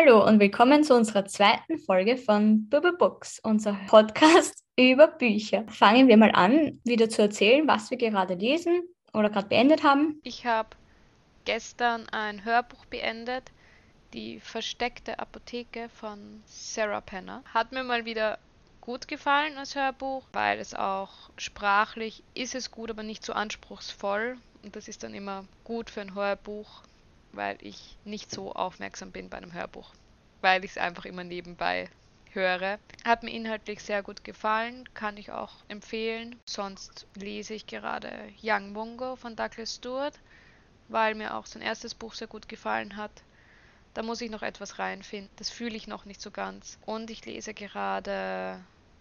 Hallo und willkommen zu unserer zweiten Folge von Bubble Books, unser Podcast über Bücher. Fangen wir mal an, wieder zu erzählen, was wir gerade lesen oder gerade beendet haben. Ich habe gestern ein Hörbuch beendet, Die versteckte Apotheke von Sarah Penner. Hat mir mal wieder gut gefallen als Hörbuch, weil es auch sprachlich ist es gut, aber nicht so anspruchsvoll. Und das ist dann immer gut für ein Hörbuch, weil ich nicht so aufmerksam bin bei einem Hörbuch, weil ich es einfach immer nebenbei höre. Hat mir inhaltlich sehr gut gefallen, kann ich auch empfehlen. Sonst lese ich gerade Young Mungo von Douglas Stewart, weil mir auch sein erstes Buch sehr gut gefallen hat. Da muss ich noch etwas reinfinden. Das fühle ich noch nicht so ganz. Und ich lese gerade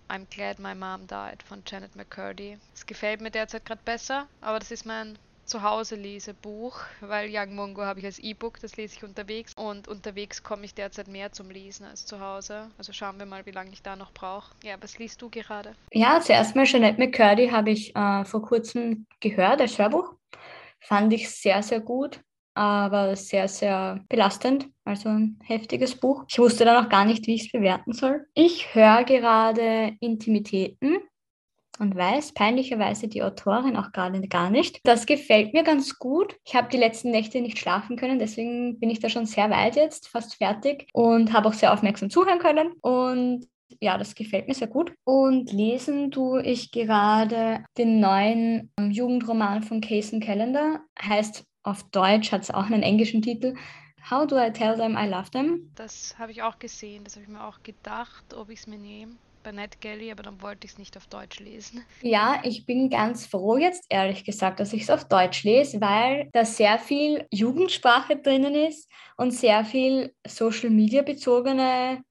I'm Glad My Mom Died von Janet McCurdy. Es gefällt mir derzeit gerade besser, aber das ist mein Zuhause-Lesebuch, weil Young Mungo habe ich als E-Book, das lese ich unterwegs und unterwegs komme ich derzeit mehr zum Lesen als zu Hause. Also schauen wir mal, wie lange ich da noch brauche. Ja, was liest du gerade? Ja, zuerst mal Jeanette McCurdy habe ich äh, vor kurzem gehört als Hörbuch. Fand ich sehr, sehr gut, aber sehr, sehr belastend. Also ein heftiges Buch. Ich wusste dann auch gar nicht, wie ich es bewerten soll. Ich höre gerade Intimitäten und weiß peinlicherweise die Autorin auch gerade gar nicht. Das gefällt mir ganz gut. Ich habe die letzten Nächte nicht schlafen können, deswegen bin ich da schon sehr weit jetzt, fast fertig und habe auch sehr aufmerksam zuhören können. Und ja, das gefällt mir sehr gut. Und lesen tue ich gerade den neuen ähm, Jugendroman von Cason Calendar. Heißt auf Deutsch, hat es auch einen englischen Titel. How do I tell them I love them? Das habe ich auch gesehen, das habe ich mir auch gedacht, ob ich es mir nehme bei NetGalley, aber dann wollte ich es nicht auf Deutsch lesen. Ja, ich bin ganz froh jetzt, ehrlich gesagt, dass ich es auf Deutsch lese, weil da sehr viel Jugendsprache drinnen ist und sehr viel Social-Media bezogene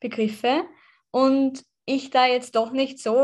Begriffe. Und ich da jetzt doch nicht so,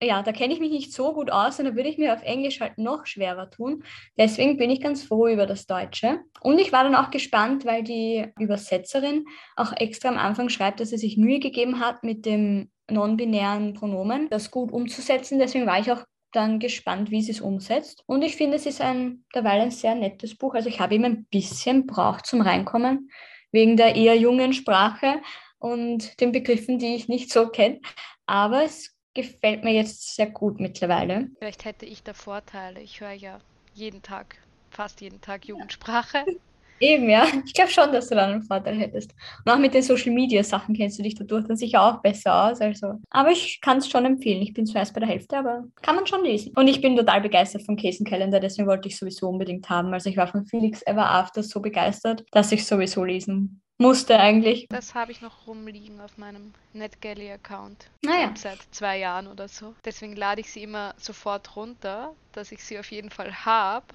ja, da kenne ich mich nicht so gut aus und da würde ich mir auf Englisch halt noch schwerer tun. Deswegen bin ich ganz froh über das Deutsche. Und ich war dann auch gespannt, weil die Übersetzerin auch extra am Anfang schreibt, dass sie sich Mühe gegeben hat mit dem non-binären Pronomen, das gut umzusetzen. Deswegen war ich auch dann gespannt, wie sie es umsetzt. Und ich finde, es ist ein derweil ein sehr nettes Buch. Also ich habe ihm ein bisschen braucht zum Reinkommen, wegen der eher jungen Sprache und den Begriffen, die ich nicht so kenne. Aber es gefällt mir jetzt sehr gut mittlerweile. Vielleicht hätte ich da Vorteile. Ich höre ja jeden Tag, fast jeden Tag Jugendsprache. Eben, ja. Ich glaube schon, dass du da einen Vorteil hättest. Und auch mit den Social Media Sachen kennst du dich dadurch dann sicher auch besser aus. Also. Aber ich kann es schon empfehlen. Ich bin zwar erst bei der Hälfte, aber kann man schon lesen. Und ich bin total begeistert vom Case Calendar, deswegen wollte ich sowieso unbedingt haben. Also ich war von Felix Ever After so begeistert, dass ich sowieso lesen musste eigentlich. Das habe ich noch rumliegen auf meinem NetGalley-Account. Naja. Seit zwei Jahren oder so. Deswegen lade ich sie immer sofort runter, dass ich sie auf jeden Fall habe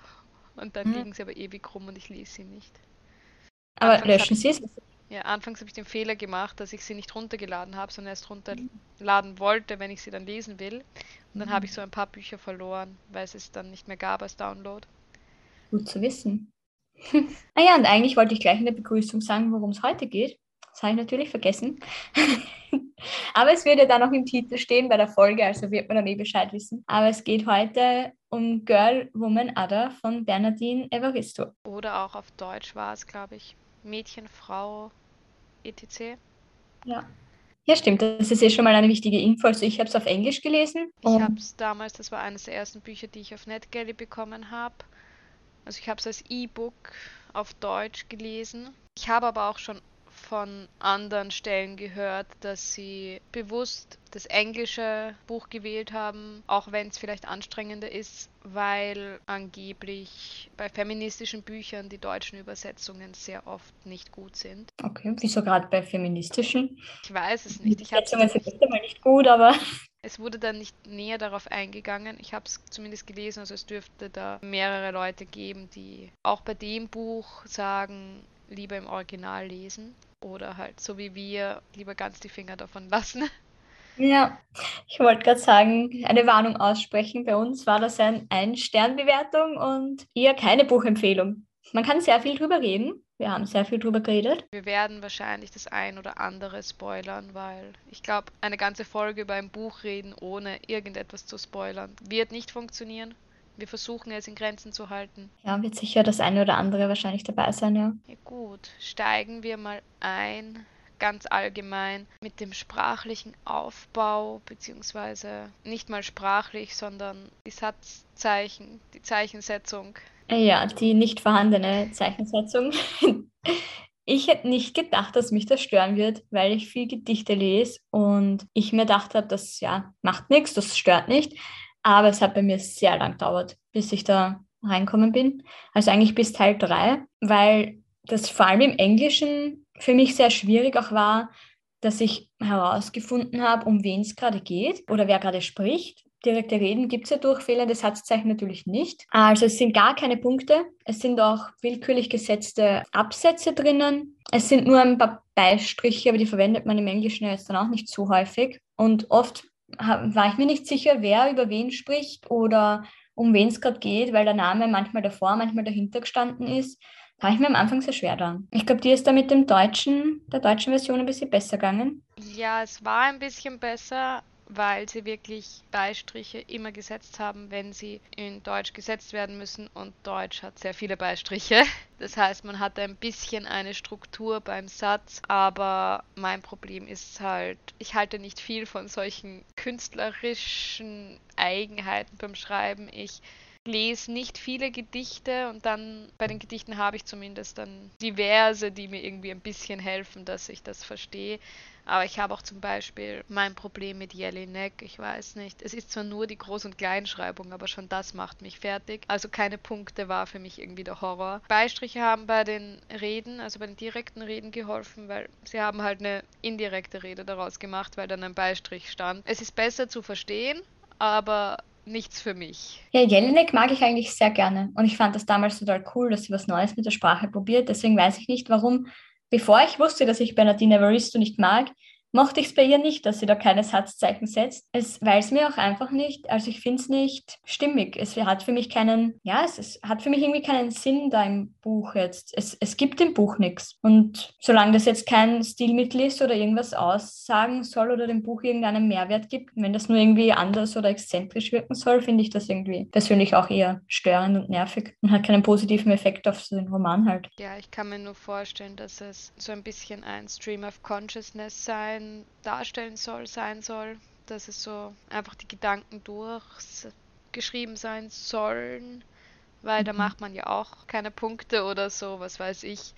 und dann mhm. liegen sie aber ewig rum und ich lese sie nicht. Aber anfangs löschen sie es? Ja, anfangs habe ich den Fehler gemacht, dass ich sie nicht runtergeladen habe, sondern erst runterladen wollte, wenn ich sie dann lesen will. Und dann mhm. habe ich so ein paar Bücher verloren, weil es es dann nicht mehr gab als Download. Gut zu wissen. ah ja, und eigentlich wollte ich gleich in der Begrüßung sagen, worum es heute geht. Das habe ich natürlich vergessen. Aber es wird ja dann noch im Titel stehen bei der Folge, also wird man dann eh Bescheid wissen. Aber es geht heute um Girl, Woman, Other von Bernadine Evaristo. Oder auch auf Deutsch war es, glaube ich. Mädchen, Frau, etc. Ja. Ja, stimmt. Das ist eh schon mal eine wichtige Info. Also ich habe es auf Englisch gelesen. Ich habe es damals, das war eines der ersten Bücher, die ich auf NetGalley bekommen habe. Also ich habe es als E-Book auf Deutsch gelesen. Ich habe aber auch schon von anderen Stellen gehört, dass sie bewusst das englische Buch gewählt haben, auch wenn es vielleicht anstrengender ist, weil angeblich bei feministischen Büchern die deutschen Übersetzungen sehr oft nicht gut sind. Okay, wieso gerade bei feministischen? Ich weiß es nicht. Die Übersetzungen sind nicht immer nicht gut, aber es wurde dann nicht näher darauf eingegangen. Ich habe es zumindest gelesen, also es dürfte da mehrere Leute geben, die auch bei dem Buch sagen, lieber im Original lesen oder halt so wie wir lieber ganz die Finger davon lassen. Ja, ich wollte gerade sagen, eine Warnung aussprechen. Bei uns war das ein Ein-Stern-Bewertung und eher keine Buchempfehlung. Man kann sehr viel drüber reden. Wir haben sehr viel drüber geredet. Wir werden wahrscheinlich das ein oder andere spoilern, weil ich glaube, eine ganze Folge über ein Buch reden, ohne irgendetwas zu spoilern, wird nicht funktionieren. Wir versuchen es in Grenzen zu halten. Ja, wird sicher das eine oder andere wahrscheinlich dabei sein, ja. Ja gut, steigen wir mal ein ganz allgemein mit dem sprachlichen Aufbau, beziehungsweise nicht mal sprachlich, sondern die Satzzeichen, die Zeichensetzung. Ja, die nicht vorhandene Zeichensetzung. Ich hätte nicht gedacht, dass mich das stören wird, weil ich viel Gedichte lese und ich mir gedacht habe, das ja macht nichts, das stört nicht. Aber es hat bei mir sehr lang gedauert, bis ich da reinkommen bin. Also eigentlich bis Teil 3, weil das vor allem im Englischen für mich sehr schwierig auch war, dass ich herausgefunden habe, um wen es gerade geht oder wer gerade spricht. Direkte Reden gibt es ja durch fehlende Satzzeichen natürlich nicht. Also es sind gar keine Punkte. Es sind auch willkürlich gesetzte Absätze drinnen. Es sind nur ein paar Beistriche, aber die verwendet man im Englischen jetzt dann auch nicht so häufig. Und oft war ich mir nicht sicher, wer über wen spricht oder um wen es gerade geht, weil der Name manchmal davor, manchmal dahinter gestanden ist habe ich mir am Anfang sehr schwer da. Ich glaube, dir ist da mit dem deutschen, der deutschen Version ein bisschen besser gegangen. Ja, es war ein bisschen besser, weil sie wirklich Beistriche immer gesetzt haben, wenn sie in Deutsch gesetzt werden müssen und Deutsch hat sehr viele Beistriche. Das heißt, man hat ein bisschen eine Struktur beim Satz, aber mein Problem ist halt, ich halte nicht viel von solchen künstlerischen Eigenheiten beim Schreiben. Ich lese nicht viele Gedichte und dann bei den Gedichten habe ich zumindest dann diverse, die mir irgendwie ein bisschen helfen, dass ich das verstehe. Aber ich habe auch zum Beispiel mein Problem mit Jelinek. Ich weiß nicht. Es ist zwar nur die Groß- und Kleinschreibung, aber schon das macht mich fertig. Also keine Punkte war für mich irgendwie der Horror. Beistriche haben bei den Reden, also bei den direkten Reden geholfen, weil sie haben halt eine indirekte Rede daraus gemacht, weil dann ein Beistrich stand. Es ist besser zu verstehen, aber nichts für mich. Ja, Jelinek mag ich eigentlich sehr gerne. Und ich fand das damals total cool, dass sie was Neues mit der Sprache probiert. Deswegen weiß ich nicht, warum, bevor ich wusste, dass ich Bernardine Evaristo nicht mag, mochte ich es bei ihr nicht, dass sie da keine Satzzeichen setzt, es, weil es mir auch einfach nicht, also ich finde es nicht stimmig. Es hat für mich keinen, ja, es, es, hat für mich irgendwie keinen Sinn da im Buch jetzt. Es, es gibt im Buch nichts. Und solange das jetzt kein Stilmittel ist oder irgendwas aussagen soll oder dem Buch irgendeinen Mehrwert gibt, wenn das nur irgendwie anders oder exzentrisch wirken soll, finde ich das irgendwie persönlich auch eher störend und nervig und hat keinen positiven Effekt auf so den Roman halt. Ja, ich kann mir nur vorstellen, dass es so ein bisschen ein Stream of Consciousness sein Bewusstsein darstellen soll, sein soll, dass es so einfach die Gedanken durchgeschrieben sein sollen, weil mhm. da macht man ja auch keine Punkte oder so, was weiß ich.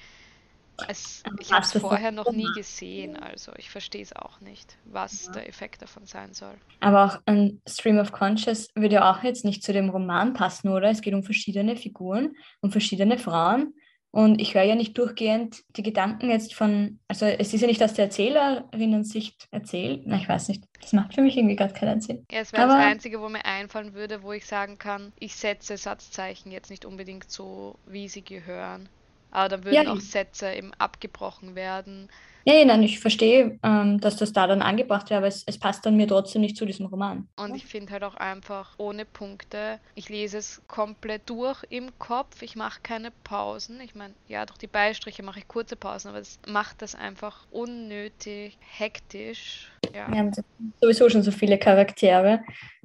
Es, ich habe es vorher noch nie gesehen, also ich verstehe es auch nicht, was ja. der Effekt davon sein soll. Aber auch ein Stream of Conscious würde ja auch jetzt nicht zu dem Roman passen, oder? Es geht um verschiedene Figuren, um verschiedene Frauen und ich höre ja nicht durchgehend die Gedanken jetzt von, also es ist ja nicht aus der Erzählerinnen-Sicht erzählt. Na, ich weiß nicht. Das macht für mich irgendwie gerade keinen Sinn. Ja, es wäre das Einzige, wo mir einfallen würde, wo ich sagen kann, ich setze Satzzeichen jetzt nicht unbedingt so, wie sie gehören. Aber dann würden ja, auch Sätze eben abgebrochen werden. Ja, ja, nein, ich verstehe, ähm, dass das da dann angebracht wäre, aber es, es passt dann mir trotzdem nicht zu diesem Roman. Und ich finde halt auch einfach ohne Punkte. Ich lese es komplett durch im Kopf. Ich mache keine Pausen. Ich meine, ja, durch die Beistriche mache ich kurze Pausen, aber es macht das einfach unnötig hektisch. Ja. Wir haben sowieso schon so viele Charaktere,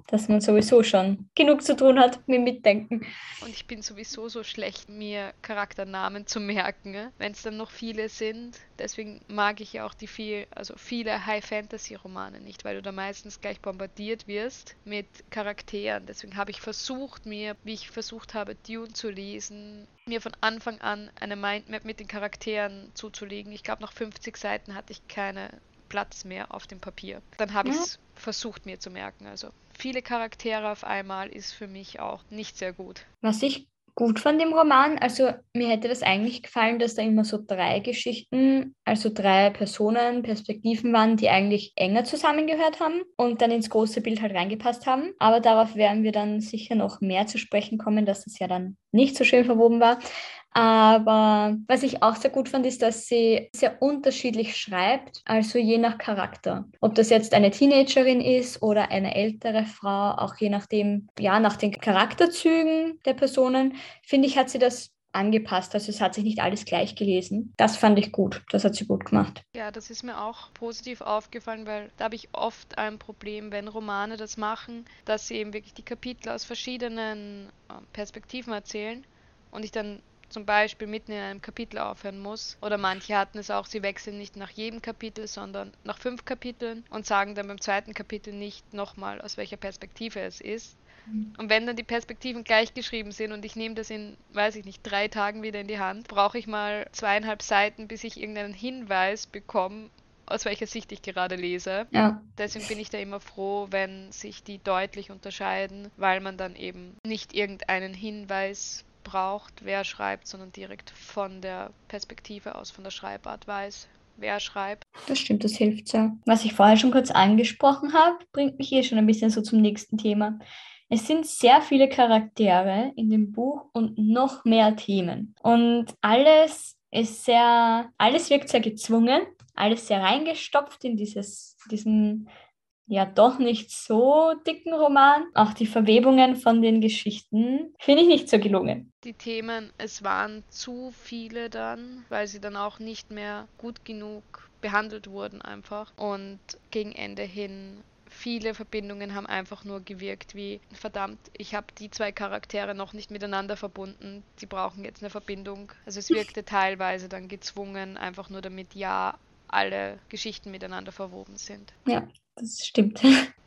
dass man sowieso schon genug zu tun hat mit Mitdenken. Und ich bin sowieso so schlecht, mir Charakternamen zu merken, ne? wenn es dann noch viele sind. Deswegen mag ich ja auch die viel, also viele High-Fantasy-Romane nicht, weil du da meistens gleich bombardiert wirst mit Charakteren. Deswegen habe ich versucht, mir, wie ich versucht habe, Dune zu lesen, mir von Anfang an eine Mindmap mit den Charakteren zuzulegen. Ich glaube, nach 50 Seiten hatte ich keine Platz mehr auf dem Papier. Dann habe ja. ich es versucht mir zu merken. Also viele Charaktere auf einmal ist für mich auch nicht sehr gut. Was ich gut fand im Roman, also mir hätte das eigentlich gefallen, dass da immer so drei Geschichten, also drei Personen, Perspektiven waren, die eigentlich enger zusammengehört haben und dann ins große Bild halt reingepasst haben. Aber darauf werden wir dann sicher noch mehr zu sprechen kommen, dass das ja dann nicht so schön verwoben war. Aber was ich auch sehr gut fand, ist, dass sie sehr unterschiedlich schreibt, also je nach Charakter. Ob das jetzt eine Teenagerin ist oder eine ältere Frau, auch je nachdem, ja, nach den Charakterzügen der Personen, finde ich, hat sie das angepasst. Also es hat sich nicht alles gleich gelesen. Das fand ich gut. Das hat sie gut gemacht. Ja, das ist mir auch positiv aufgefallen, weil da habe ich oft ein Problem, wenn Romane das machen, dass sie eben wirklich die Kapitel aus verschiedenen ähm, Perspektiven erzählen und ich dann zum Beispiel mitten in einem Kapitel aufhören muss. Oder manche hatten es auch, sie wechseln nicht nach jedem Kapitel, sondern nach fünf Kapiteln und sagen dann beim zweiten Kapitel nicht nochmal, aus welcher Perspektive es ist. Mhm. Und wenn dann die Perspektiven gleich geschrieben sind und ich nehme das in, weiß ich nicht, drei Tagen wieder in die Hand, brauche ich mal zweieinhalb Seiten, bis ich irgendeinen Hinweis bekomme, aus welcher Sicht ich gerade lese. Ja. Deswegen bin ich da immer froh, wenn sich die deutlich unterscheiden, weil man dann eben nicht irgendeinen Hinweis braucht, wer schreibt, sondern direkt von der Perspektive aus, von der Schreibart weiß, wer schreibt. Das stimmt, das hilft sehr. Was ich vorher schon kurz angesprochen habe, bringt mich hier schon ein bisschen so zum nächsten Thema. Es sind sehr viele Charaktere in dem Buch und noch mehr Themen. Und alles ist sehr, alles wirkt sehr gezwungen, alles sehr reingestopft in dieses, diesen ja doch nicht so dicken Roman. Auch die Verwebungen von den Geschichten finde ich nicht so gelungen. Die Themen, es waren zu viele dann, weil sie dann auch nicht mehr gut genug behandelt wurden einfach. Und gegen Ende hin viele Verbindungen haben einfach nur gewirkt wie, verdammt, ich habe die zwei Charaktere noch nicht miteinander verbunden, sie brauchen jetzt eine Verbindung. Also es wirkte teilweise dann gezwungen, einfach nur damit ja alle Geschichten miteinander verwoben sind. Ja, das stimmt.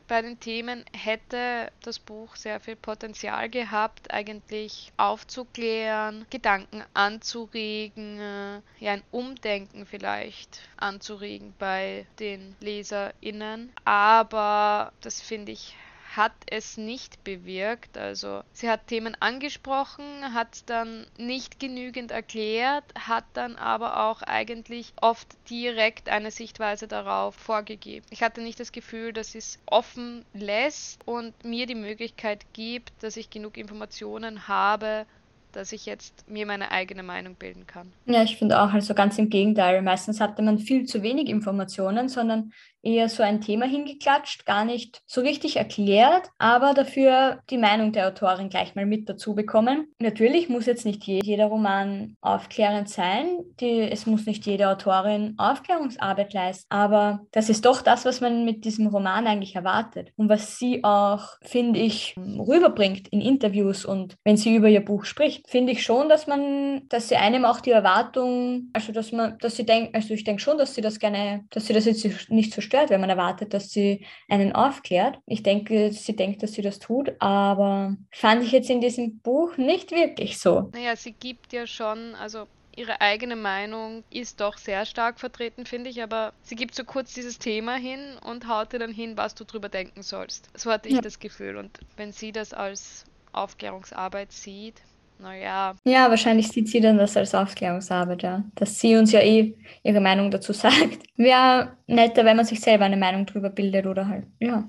Bei den Themen hätte das Buch sehr viel Potenzial gehabt, eigentlich aufzuklären, Gedanken anzuregen, äh, ja ein Umdenken vielleicht anzuregen bei den LeserInnen. Aber das finde ich hat es nicht bewirkt. Also sie hat Themen angesprochen, hat dann nicht genügend erklärt, hat dann aber auch eigentlich oft direkt eine Sichtweise darauf vorgegeben. Ich hatte nicht das Gefühl, dass sie es offen lässt und mir die Möglichkeit gibt, dass ich genug Informationen habe, dass ich jetzt mir meine eigene Meinung bilden kann. Ja, ich finde auch, also ganz im Gegenteil. Meistens hatte man viel zu wenig Informationen, sondern eher so ein Thema hingeklatscht, gar nicht so richtig erklärt, aber dafür die Meinung der Autorin gleich mal mit dazu bekommen. Natürlich muss jetzt nicht jeder Roman aufklärend sein, die, es muss nicht jede Autorin Aufklärungsarbeit leisten, aber das ist doch das, was man mit diesem Roman eigentlich erwartet und was sie auch, finde ich, rüberbringt in Interviews und wenn sie über ihr Buch spricht, finde ich schon, dass man, dass sie einem auch die Erwartung, also dass man, dass sie denkt, also ich denke schon, dass sie das gerne, dass sie das jetzt nicht so stört, wenn man erwartet, dass sie einen aufklärt. Ich denke, sie denkt, dass sie das tut, aber fand ich jetzt in diesem Buch nicht wirklich so. Naja, sie gibt ja schon, also ihre eigene Meinung ist doch sehr stark vertreten, finde ich, aber sie gibt so kurz dieses Thema hin und haut dir dann hin, was du drüber denken sollst. So hatte ich ja. das Gefühl. Und wenn sie das als Aufklärungsarbeit sieht, naja. Ja, wahrscheinlich sieht sie dann das als Aufklärungsarbeit, ja. Dass sie uns ja eh ihre Meinung dazu sagt. Wäre netter, wenn man sich selber eine Meinung drüber bildet oder halt, ja,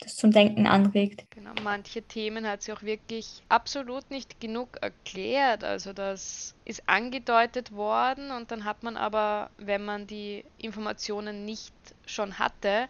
das zum Denken anregt. Genau, manche Themen hat sie auch wirklich absolut nicht genug erklärt. Also das ist angedeutet worden und dann hat man aber, wenn man die Informationen nicht schon hatte,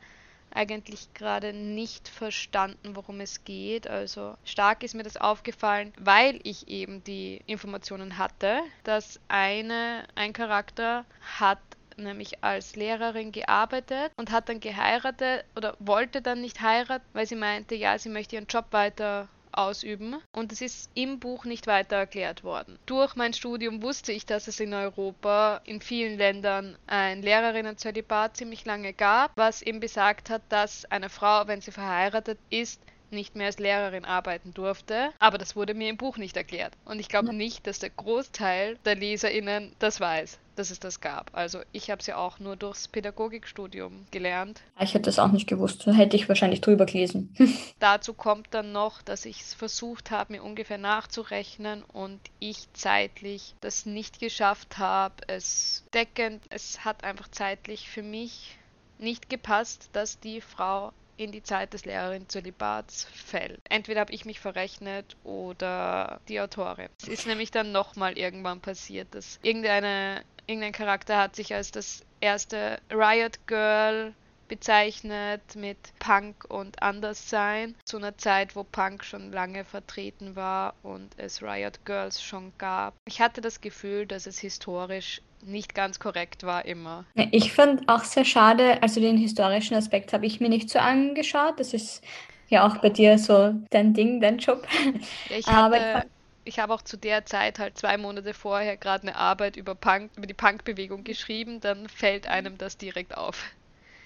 eigentlich gerade nicht verstanden, worum es geht. Also stark ist mir das aufgefallen, weil ich eben die Informationen hatte, dass eine, ein Charakter hat nämlich als Lehrerin gearbeitet und hat dann geheiratet oder wollte dann nicht heiraten, weil sie meinte, ja, sie möchte ihren Job weiter ausüben und es ist im Buch nicht weiter erklärt worden. Durch mein Studium wusste ich, dass es in Europa in vielen Ländern ein Lehrerinnenzölibat ziemlich lange gab, was eben besagt hat, dass eine Frau, wenn sie verheiratet ist, nicht mehr als Lehrerin arbeiten durfte, aber das wurde mir im Buch nicht erklärt. Und ich glaube nicht, dass der Großteil der LeserInnen das weiß, dass es das gab. Also ich habe es ja auch nur durchs Pädagogikstudium gelernt. Ich hätte das auch nicht gewusst, da hätte ich wahrscheinlich drüber gelesen. Dazu kommt dann noch, dass ich es versucht habe, mir ungefähr nachzurechnen und ich zeitlich das nicht geschafft habe. Es deckend, es hat einfach zeitlich für mich nicht gepasst, dass die Frau in die Zeit des Lehrerin-Zölibats fällt. Entweder habe ich mich verrechnet oder die Autorin. Es ist nämlich dann nochmal irgendwann passiert, dass irgendeine, irgendein Charakter hat sich als das erste Riot Girl bezeichnet mit Punk und Anderssein, zu einer Zeit, wo Punk schon lange vertreten war und es Riot Girls schon gab. Ich hatte das Gefühl, dass es historisch nicht ganz korrekt war immer. Ich fand auch sehr schade, also den historischen Aspekt habe ich mir nicht so angeschaut. Das ist ja auch bei dir so dein Ding, dein Job. Ja, ich hatte, ich habe auch zu der Zeit halt zwei Monate vorher gerade eine Arbeit über Punk, über die Punkbewegung geschrieben, dann fällt einem das direkt auf.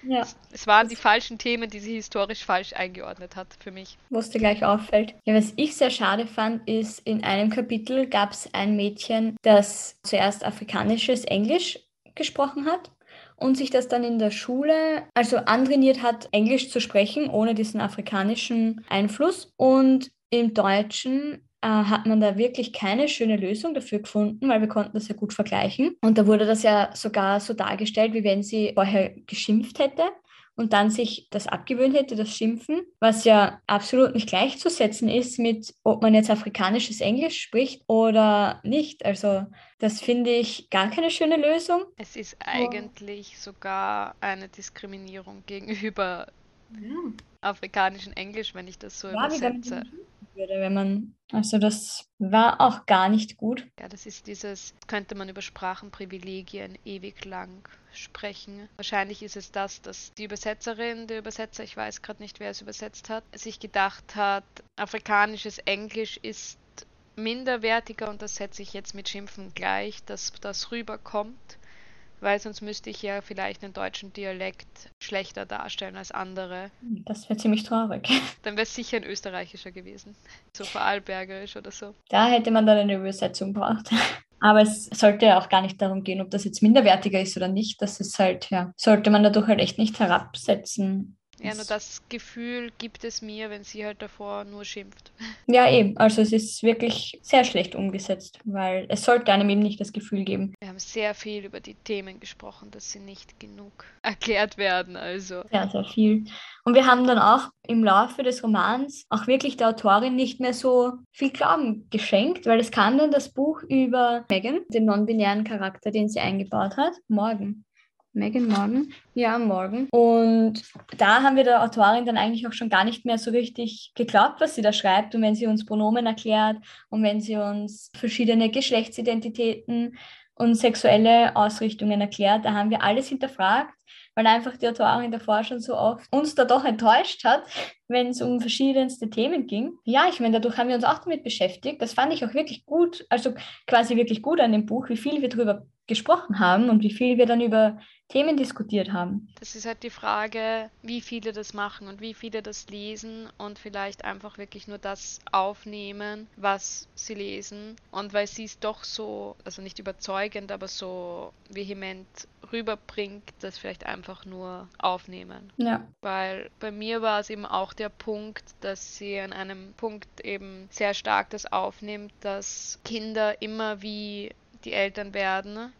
Ja. Es, waren die falschen Themen, die sie historisch falsch eingeordnet hat für mich. Wo es dir gleich auffällt. Ja, was ich sehr schade fand, ist, in einem Kapitel gab es ein Mädchen, das zuerst afrikanisches Englisch gesprochen hat und sich das dann in der Schule also antrainiert hat, Englisch zu sprechen, ohne diesen afrikanischen Einfluss. Und im Deutschen äh, hat man da wirklich keine schöne Lösung dafür gefunden, weil wir konnten das ja gut vergleichen. Und da wurde das ja sogar so dargestellt, wie wenn sie vorher geschimpft hätte und dann sich das abgewöhnt hätte, das Schimpfen, was ja absolut nicht gleichzusetzen ist mit, ob man jetzt afrikanisches Englisch spricht oder nicht. Also das finde ich gar keine schöne Lösung. Es ist eigentlich oh. sogar eine Diskriminierung gegenüber ja. afrikanischen Englisch, wenn ich das so ja, übersetze würde, wenn man, also das war auch gar nicht gut. Ja, das ist dieses, könnte man über Sprachenprivilegien ewig lang sprechen. Wahrscheinlich ist es das, dass die Übersetzerin, der Übersetzer, ich weiß gerade nicht, wer es übersetzt hat, sich gedacht hat, afrikanisches Englisch ist minderwertiger und das setze ich jetzt mit Schimpfen gleich, dass das rüberkommt weil sonst müsste ich ja vielleicht den deutschen Dialekt schlechter darstellen als andere. Das wäre ziemlich traurig. Dann wäre es sicher ein österreichischer gewesen. So vorarlbergerisch oder so. Da hätte man dann eine Übersetzung braucht. Aber es sollte ja auch gar nicht darum gehen, ob das jetzt minderwertiger ist oder nicht. Das ist halt, ja, sollte man dadurch halt echt nicht herabsetzen. Ja, nur das Gefühl gibt es mir, wenn sie halt davor nur schimpft. Ja, eben. Also es ist wirklich sehr schlecht umgesetzt, weil es sollte einem eben nicht das Gefühl geben. Wir haben sehr viel über die Themen gesprochen, dass sie nicht genug erklärt werden. Also. Sehr, sehr viel. Und wir haben dann auch im Laufe des Romans auch wirklich der Autorin nicht mehr so viel Glauben geschenkt, weil es kam dann das Buch über Megan, den non-binären Charakter, den sie eingebaut hat, morgen. Megan Morgan. Ja, morgen. Und da haben wir der Autorin dann eigentlich auch schon gar nicht mehr so richtig geglaubt, was sie da schreibt. Und wenn sie uns Pronomen erklärt und wenn sie uns verschiedene Geschlechtsidentitäten und sexuelle Ausrichtungen erklärt, da haben wir alles hinterfragt, weil einfach die Autorin davor schon so oft uns da doch enttäuscht hat, wenn es um verschiedenste Themen ging. Ja, ich meine, dadurch haben wir uns auch damit beschäftigt. Das fand ich auch wirklich gut, also quasi wirklich gut an dem Buch, wie viel wir darüber gesprochen haben und wie viel wir dann über Themen diskutiert haben. Das ist halt die Frage, wie viele das machen und wie viele das lesen und vielleicht einfach wirklich nur das aufnehmen, was sie lesen. Und weil sie es doch so, also nicht überzeugend, aber so vehement rüberbringt, das vielleicht einfach nur aufnehmen. Ja. Weil bei mir war es eben auch der Punkt, dass sie an einem Punkt eben sehr stark das aufnimmt, dass Kinder immer wie die Eltern werden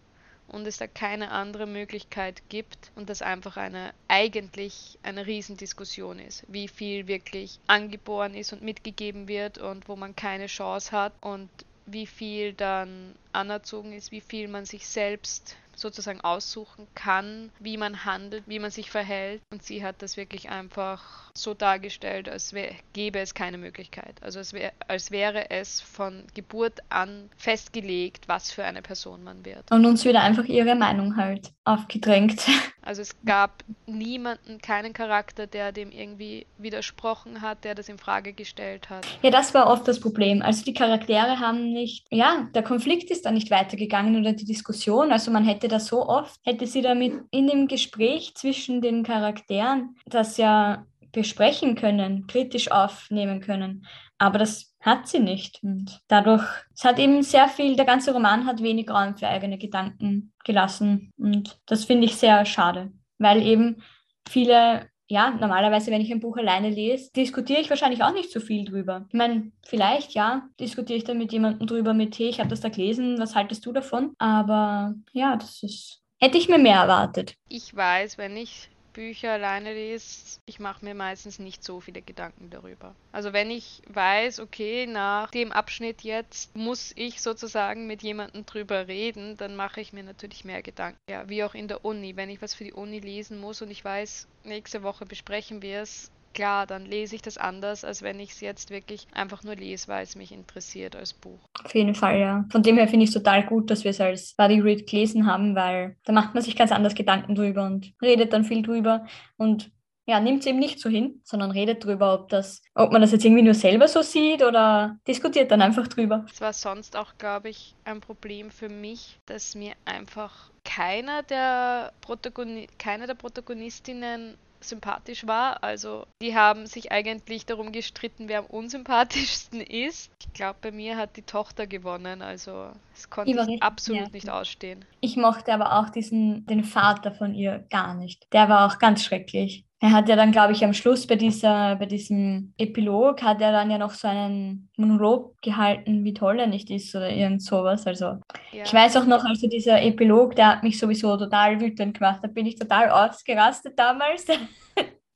und es da keine andere Möglichkeit gibt und das einfach eine eigentlich eine Riesendiskussion ist, wie viel wirklich angeboren ist und mitgegeben wird und wo man keine Chance hat und wie viel dann anerzogen ist, wie viel man sich selbst sozusagen aussuchen kann, wie man handelt, wie man sich verhält. Und sie hat das wirklich einfach so dargestellt, als wär, gäbe es keine Möglichkeit. Also als, wär, als wäre es von Geburt an festgelegt, was für eine Person man wird. Und uns wieder einfach ihre Meinung halt aufgedrängt. Also es gab niemanden, keinen Charakter, der dem irgendwie widersprochen hat, der das in Frage gestellt hat. Ja, das war oft das Problem. Also die Charaktere haben nicht, ja, der Konflikt ist dann nicht weitergegangen oder die Diskussion. Also man hätte da so oft, hätte sie damit in dem Gespräch zwischen den Charakteren das ja besprechen können, kritisch aufnehmen können. Aber das hat sie nicht. Und dadurch, es hat eben sehr viel, der ganze Roman hat wenig Raum für eigene Gedanken gelassen. Und das finde ich sehr schade, weil eben viele, ja, normalerweise, wenn ich ein Buch alleine lese, diskutiere ich wahrscheinlich auch nicht so viel drüber. Ich meine, vielleicht, ja, diskutiere ich dann mit jemandem drüber mit, hey, ich habe das da gelesen, was haltest du davon? Aber ja, das ist, hätte ich mir mehr erwartet. Ich weiß, wenn ich Bücher alleine lese, ich mache mir meistens nicht so viele Gedanken darüber. Also wenn ich weiß, okay, nach dem Abschnitt jetzt muss ich sozusagen mit jemandem drüber reden, dann mache ich mir natürlich mehr Gedanken. Ja, wie auch in der Uni. Wenn ich was für die Uni lesen muss und ich weiß, nächste Woche besprechen wir es, klar, dann lese ich das anders, als wenn ich es jetzt wirklich einfach nur lese, weil es mich interessiert als Buch. Auf jeden Fall, ja. Von dem her finde ich es total gut, dass wir es als Buddy Read gelesen haben, weil da macht man sich ganz anders Gedanken drüber und redet dann viel drüber und ja, nimmt es eben nicht so hin, sondern redet drüber, ob das, ob man das jetzt irgendwie nur selber so sieht oder diskutiert dann einfach drüber. Es war sonst auch, glaube ich, ein Problem für mich, dass mir einfach keiner der, Protagoni keiner der Protagonistinnen sympathisch war. Also die haben sich eigentlich darum gestritten, wer am unsympathischsten ist. Ich glaube, bei mir hat die Tochter gewonnen. Also es konnte ich, ich absolut ja. nicht ausstehen. Ich mochte aber auch diesen, den Vater von ihr gar nicht. Der war auch ganz schrecklich. Er hat ja dann, glaube ich, am Schluss bei, dieser, bei diesem Epilog, hat er dann ja noch so einen Monolog gehalten, wie toll er nicht ist oder irgend sowas. Also ja. ich weiß auch noch, also dieser Epilog, der hat mich sowieso total wütend gemacht. Da bin ich total ausgerastet damals.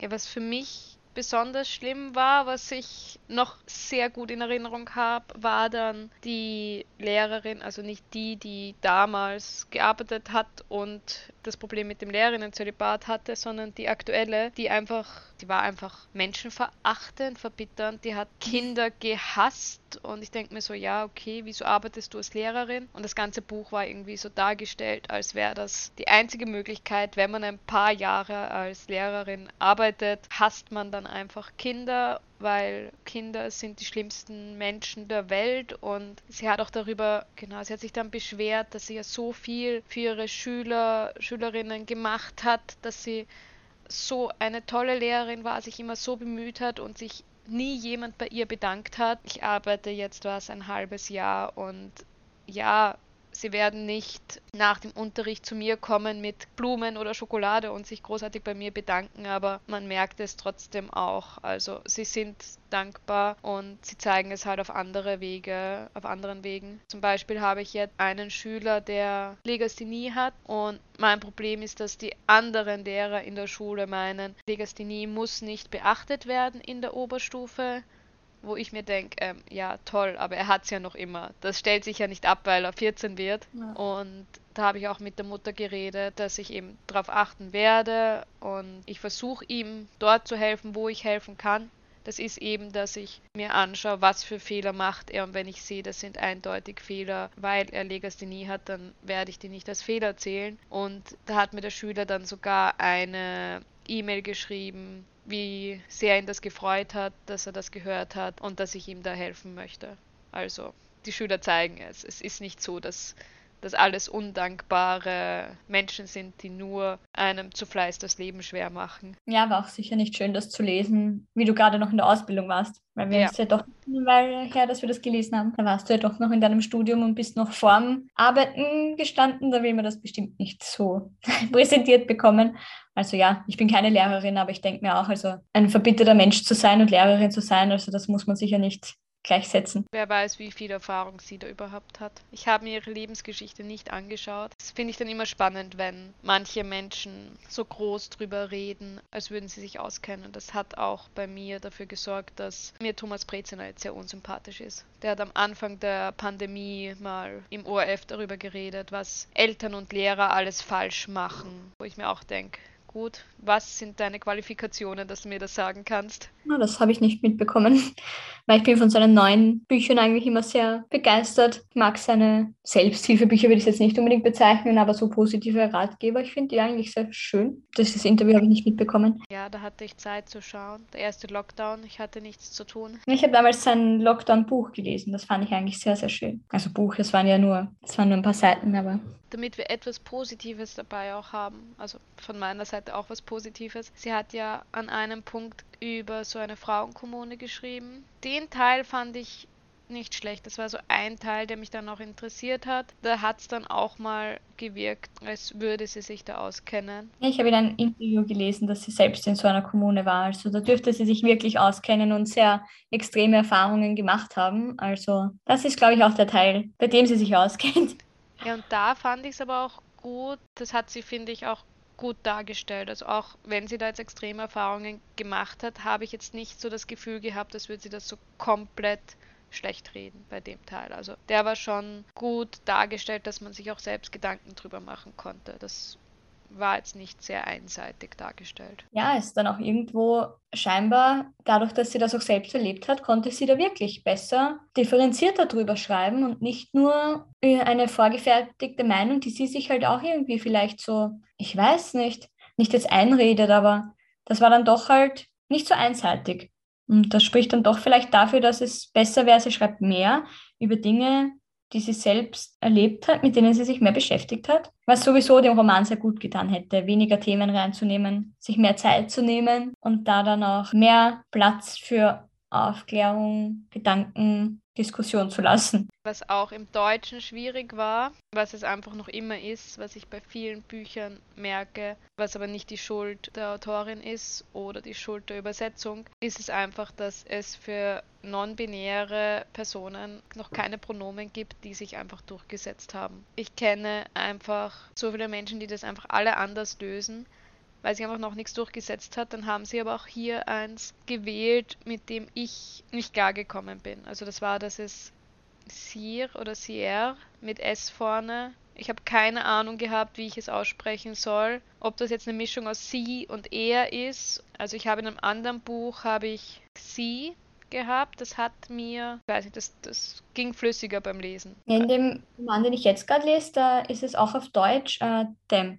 Ja, was für mich besonders schlimm war, was ich noch sehr gut in Erinnerung habe, war dann die Lehrerin, also nicht die, die damals gearbeitet hat und das Problem mit dem Lehrerinnenzölibat hatte, sondern die aktuelle, die einfach, die war einfach menschenverachtend, verbitternd, die hat Kinder gehasst und ich denke mir so, ja, okay, wieso arbeitest du als Lehrerin? Und das ganze Buch war irgendwie so dargestellt, als wäre das die einzige Möglichkeit, wenn man ein paar Jahre als Lehrerin arbeitet, hasst man dann einfach Kinder weil Kinder sind die schlimmsten Menschen der Welt und sie hat auch darüber, genau, sie hat sich dann beschwert, dass sie ja so viel für ihre Schüler, Schülerinnen gemacht hat, dass sie so eine tolle Lehrerin war, sich immer so bemüht hat und sich nie jemand bei ihr bedankt hat. Ich arbeite jetzt was ein halbes Jahr und ja, Sie werden nicht nach dem Unterricht zu mir kommen mit Blumen oder Schokolade und sich großartig bei mir bedanken, aber man merkt es trotzdem auch. Also sie sind dankbar und sie zeigen es halt auf andere Wege, auf anderen Wegen. Zum Beispiel habe ich jetzt einen Schüler, der Legasthenie hat und mein Problem ist, dass die anderen Lehrer in der Schule meinen, Legasthenie muss nicht beachtet werden in der Oberstufe wo ich mir denke, ähm, ja toll, aber er hat es ja noch immer. Das stellt sich ja nicht ab, weil er 14 wird. Ja. Und da habe ich auch mit der Mutter geredet, dass ich eben darauf achten werde und ich versuche ihm dort zu helfen, wo ich helfen kann. Das ist eben, dass ich mir anschaue, was für Fehler macht er und wenn ich sehe, das sind eindeutig Fehler, weil er Legasthenie hat, dann werde ich die nicht als Fehler zählen. Und da hat mir der Schüler dann sogar eine E-Mail geschrieben, wie sehr ihn das gefreut hat, dass er das gehört hat und dass ich ihm da helfen möchte. Also, die Schüler zeigen es. Es ist nicht so, dass dass alles undankbare Menschen sind, die nur einem zu Fleiß das Leben schwer machen. Ja, war auch sicher nicht schön, das zu lesen, wie du gerade noch in der Ausbildung warst. Weil wir ja. ja doch weil her, dass wir das gelesen haben. Da warst du ja doch noch in deinem Studium und bist noch vorm Arbeiten gestanden. Da will man das bestimmt nicht so präsentiert bekommen. Also ja, ich bin keine Lehrerin, aber ich denke mir auch, also ein verbitterter Mensch zu sein und Lehrerin zu sein, also das muss man sicher nicht gleichsetzen. Wer weiß, wie viel Erfahrung sie da überhaupt hat. Ich habe mir ihre Lebensgeschichte nicht angeschaut. Das finde ich dann immer spannend, wenn manche Menschen so groß drüber reden, als würden sie sich auskennen. Das hat auch bei mir dafür gesorgt, dass mir Thomas Breziner jetzt sehr unsympathisch ist. Der hat am Anfang der Pandemie mal im ORF darüber geredet, was Eltern und Lehrer alles falsch machen, wo ich mir auch denke, gut. Was sind deine Qualifikationen, dass du mir das sagen kannst? Ja, das habe ich nicht mitbekommen, weil ich bin von seinen neuen Büchern eigentlich immer sehr begeistert. Ich mag seine Selbsthilfebücher, würde ich jetzt nicht unbedingt bezeichnen, aber so positive Ratgeber, ich finde die eigentlich sehr schön. Das, das Interview habe ich nicht mitbekommen. Ja, da hatte ich Zeit zu schauen. Der erste Lockdown, ich hatte nichts zu tun. Ich habe damals sein Lockdown-Buch gelesen, das fand ich eigentlich sehr, sehr schön. Also Buch, es waren ja nur, es waren nur ein paar Seiten, aber damit wir etwas Positives dabei auch haben. Also von meiner Seite auch was Positives. Sie hat ja an einem Punkt über so eine Frauenkommune geschrieben. Den Teil fand ich nicht schlecht. Das war so ein Teil, der mich dann auch interessiert hat. Da hat es dann auch mal gewirkt, als würde sie sich da auskennen. Ich habe in einem Interview gelesen, dass sie selbst in so einer Kommune war. Also da dürfte sie sich wirklich auskennen und sehr extreme Erfahrungen gemacht haben. Also das ist, glaube ich, auch der Teil, bei dem sie sich auskennt. Ja, und da fand ich es aber auch gut. Das hat sie, finde ich, auch gut dargestellt. Also auch wenn sie da jetzt extreme Erfahrungen gemacht hat, habe ich jetzt nicht so das Gefühl gehabt, als würde sie das so komplett schlecht reden bei dem Teil. Also der war schon gut dargestellt, dass man sich auch selbst Gedanken drüber machen konnte. Das war jetzt nicht sehr einseitig dargestellt. Ja, ist dann auch irgendwo scheinbar, dadurch, dass sie das auch selbst erlebt hat, konnte sie da wirklich besser differenzierter drüber schreiben und nicht nur eine vorgefertigte Meinung, die sie sich halt auch irgendwie vielleicht so, ich weiß nicht, nicht jetzt einredet, aber das war dann doch halt nicht so einseitig. Und das spricht dann doch vielleicht dafür, dass es besser wäre, sie schreibt mehr über Dinge, die sie selbst erlebt hat, mit denen sie sich mehr beschäftigt hat, was sowieso dem Roman sehr gut getan hätte, weniger Themen reinzunehmen, sich mehr Zeit zu nehmen und da dann auch mehr Platz für Aufklärung, Gedanken, Diskussion zu lassen. Was auch im Deutschen schwierig war, was es einfach noch immer ist, was ich bei vielen Büchern merke, was aber nicht die Schuld der Autorin ist oder die Schuld der Übersetzung, ist es einfach, dass es für non-binäre Personen noch keine Pronomen gibt, die sich einfach durchgesetzt haben. Ich kenne einfach so viele Menschen, die das einfach alle anders lösen weil sich einfach noch nichts durchgesetzt hat. Dann haben sie aber auch hier eins gewählt, mit dem ich nicht gar gekommen bin. Also das war, dass es Sir oder Sier mit S vorne. Ich habe keine Ahnung gehabt, wie ich es aussprechen soll. Ob das jetzt eine Mischung aus sie und er ist. Also ich habe in einem anderen Buch habe ich sie gehabt. Das hat mir, ich weiß nicht, das, das ging flüssiger beim Lesen. In dem Roman, den ich jetzt gerade lese, da ist es auch auf Deutsch äh, dem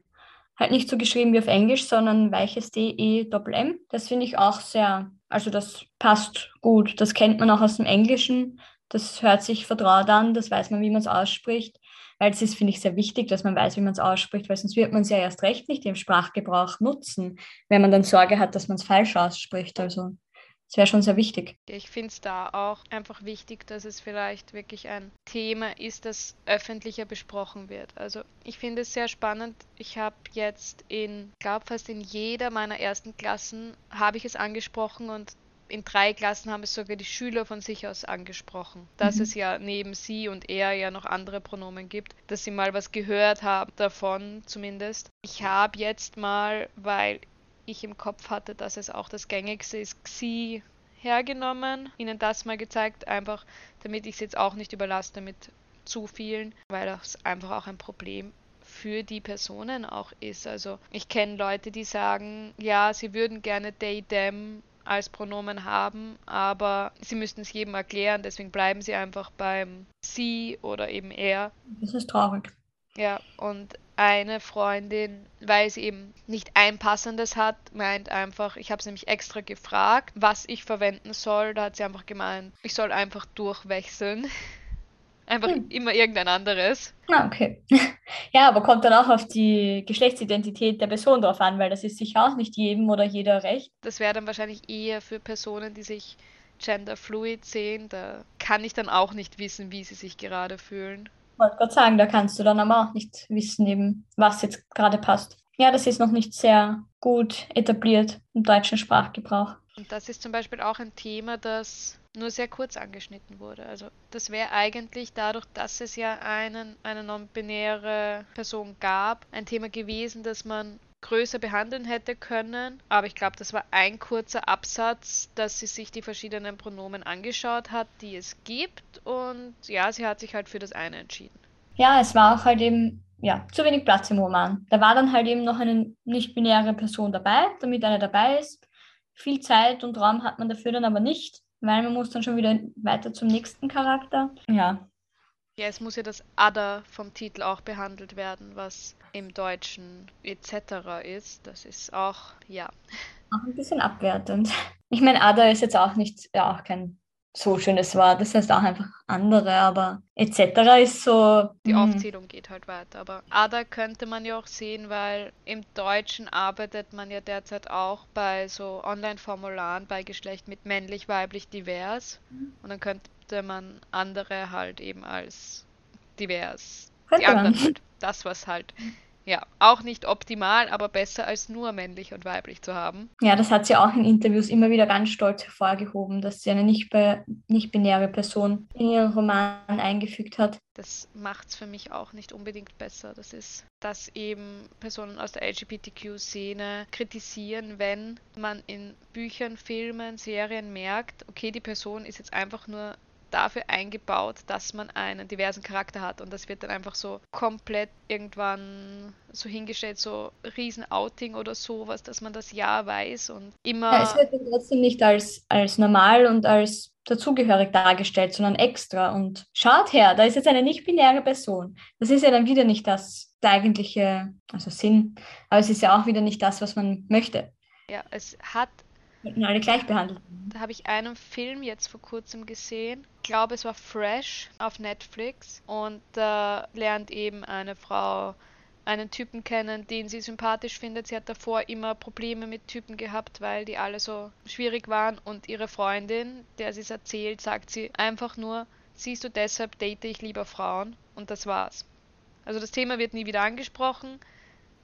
halt nicht so geschrieben wie auf Englisch, sondern weiches D-E-M-M. Das finde ich auch sehr, also das passt gut. Das kennt man auch aus dem Englischen. Das hört sich vertraut an, das weiß man, wie man es ausspricht. Weil es ist, finde ich, sehr wichtig, dass man weiß, wie man es ausspricht, weil sonst wird man es ja erst recht nicht im Sprachgebrauch nutzen, wenn man dann Sorge hat, dass man es falsch ausspricht. Also das wäre schon sehr wichtig. Ich finde es da auch einfach wichtig, dass es vielleicht wirklich ein Thema ist, das öffentlicher besprochen wird. Also ich finde es sehr spannend. Ich habe jetzt in, glaube fast in jeder meiner ersten Klassen habe ich es angesprochen und in drei Klassen haben es sogar die Schüler von sich aus angesprochen, dass mhm. es ja neben sie und er ja noch andere Pronomen gibt, dass sie mal was gehört haben davon zumindest. Ich habe jetzt mal, weil ich im Kopf hatte, dass es auch das gängigste ist, Xi hergenommen, ihnen das mal gezeigt, einfach damit ich es jetzt auch nicht überlaste mit zu vielen, weil das einfach auch ein Problem für die Personen auch ist. Also ich kenne Leute, die sagen, ja, sie würden gerne they, them als Pronomen haben, aber sie müssten es jedem erklären, deswegen bleiben sie einfach beim sie oder eben er. Das ist traurig. Ja, und eine Freundin, weil sie eben nicht ein passendes hat, meint einfach, ich habe es nämlich extra gefragt, was ich verwenden soll. Da hat sie einfach gemeint, ich soll einfach durchwechseln. Einfach hm. immer irgendein anderes. Ah, okay. Ja, aber kommt dann auch auf die Geschlechtsidentität der Person drauf an, weil das ist sicher auch nicht jedem oder jeder recht. Das wäre dann wahrscheinlich eher für Personen, die sich genderfluid sehen. Da kann ich dann auch nicht wissen, wie sie sich gerade fühlen wollte gerade sagen, da kannst du dann aber auch nicht wissen, eben, was jetzt gerade passt. Ja, das ist noch nicht sehr gut etabliert im deutschen Sprachgebrauch. Und das ist zum Beispiel auch ein Thema, das nur sehr kurz angeschnitten wurde. Also das wäre eigentlich dadurch, dass es ja einen, eine non-binäre Person gab, ein Thema gewesen, das man größer behandeln hätte können. Aber ich glaube, das war ein kurzer Absatz, dass sie sich die verschiedenen Pronomen angeschaut hat, die es gibt. Und ja, sie hat sich halt für das eine entschieden. Ja, es war auch halt eben ja, zu wenig Platz im Roman. Da war dann halt eben noch eine nicht-binäre Person dabei, damit eine dabei ist. Viel Zeit und Raum hat man dafür dann aber nicht, weil man muss dann schon wieder weiter zum nächsten Charakter. Ja. Ja, es muss ja das Other vom Titel auch behandelt werden, was im Deutschen etc. ist. Das ist auch, ja. Auch ein bisschen abwertend. Ich meine, Ada ist jetzt auch nicht, ja, auch kein so schönes Wort. Das heißt auch einfach andere, aber etc. ist so. Die hm. Aufzählung geht halt weiter. Aber Ada könnte man ja auch sehen, weil im Deutschen arbeitet man ja derzeit auch bei so Online-Formularen bei Geschlecht mit männlich, weiblich, divers. Mhm. Und dann könnte man andere halt eben als divers. Könnte die anderen man. halt das, was halt ja, auch nicht optimal, aber besser als nur männlich und weiblich zu haben. Ja, das hat sie auch in Interviews immer wieder ganz stolz hervorgehoben, dass sie eine nicht-binäre nicht Person in ihren Roman eingefügt hat. Das macht es für mich auch nicht unbedingt besser. Das ist, dass eben Personen aus der LGBTQ-Szene kritisieren, wenn man in Büchern, Filmen, Serien merkt, okay, die Person ist jetzt einfach nur dafür eingebaut, dass man einen diversen Charakter hat. Und das wird dann einfach so komplett irgendwann so hingestellt, so Riesen-Outing oder sowas, dass man das ja weiß und immer. Ja, es wird dann trotzdem nicht als, als normal und als dazugehörig dargestellt, sondern extra. Und schaut her, da ist jetzt eine nicht-binäre Person. Das ist ja dann wieder nicht das der eigentliche, also Sinn, aber es ist ja auch wieder nicht das, was man möchte. Ja, es hat Sollten alle gleich behandelt Da habe ich einen Film jetzt vor kurzem gesehen. Ich glaube, es war Fresh auf Netflix. Und da lernt eben eine Frau einen Typen kennen, den sie sympathisch findet. Sie hat davor immer Probleme mit Typen gehabt, weil die alle so schwierig waren. Und ihre Freundin, der sie es erzählt, sagt sie einfach nur, siehst du, deshalb date ich lieber Frauen. Und das war's. Also das Thema wird nie wieder angesprochen